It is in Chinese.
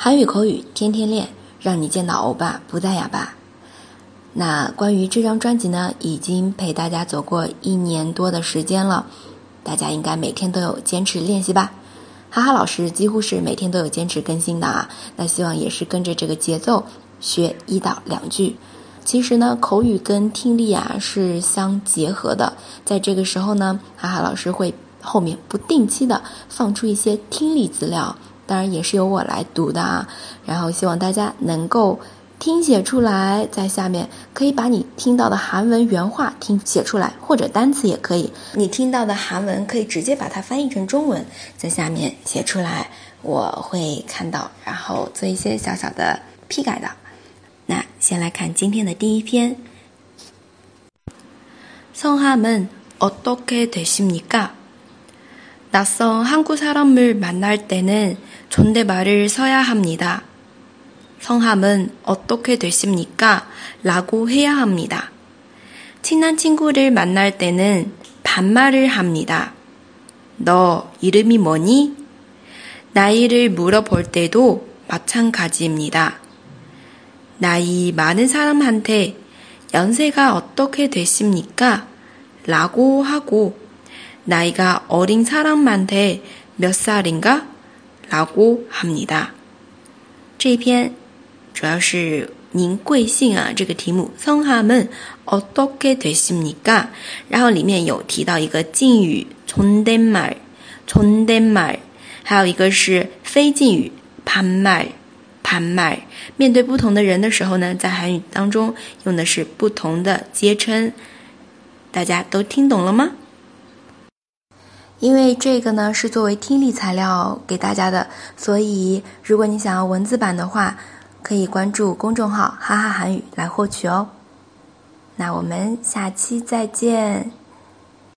韩语口语天天练，让你见到欧巴不再哑巴。那关于这张专辑呢，已经陪大家走过一年多的时间了，大家应该每天都有坚持练习吧？哈哈老师几乎是每天都有坚持更新的啊。那希望也是跟着这个节奏学一到两句。其实呢，口语跟听力啊是相结合的，在这个时候呢，哈哈老师会后面不定期的放出一些听力资料。当然也是由我来读的啊，然后希望大家能够听写出来，在下面可以把你听到的韩文原话听写出来，或者单词也可以。你听到的韩文可以直接把它翻译成中文，在下面写出来，我会看到，然后做一些小小的批改的。那先来看今天的第一篇。성함은어떻게되십니까 낯선 한국 사람을 만날 때는 존댓말을 써야 합니다. 성함은 어떻게 되십니까? 라고 해야 합니다. 친한 친구를 만날 때는 반말을 합니다. 너 이름이 뭐니? 나이를 물어볼 때도 마찬가지입니다. 나이 많은 사람한테 연세가 어떻게 되십니까? 라고 하고 나이가 어린 사람한테 몇 살인가? 라고 합니다. 这篇主要是您贵姓啊？这个题目성함은어떻게되십니까然后里面有提到一个敬语 존댓말, 존댓말, 还有一个是非敬语 반말, 面对不同的人的时候呢，在韩语当中用的是不同的接称，大家都听懂了吗？ 因为这个呢是作为听力材料给大家的，所以如果你想要文字版的话，可以关注公众号“哈哈韩语”来获取哦。那我们下期再见。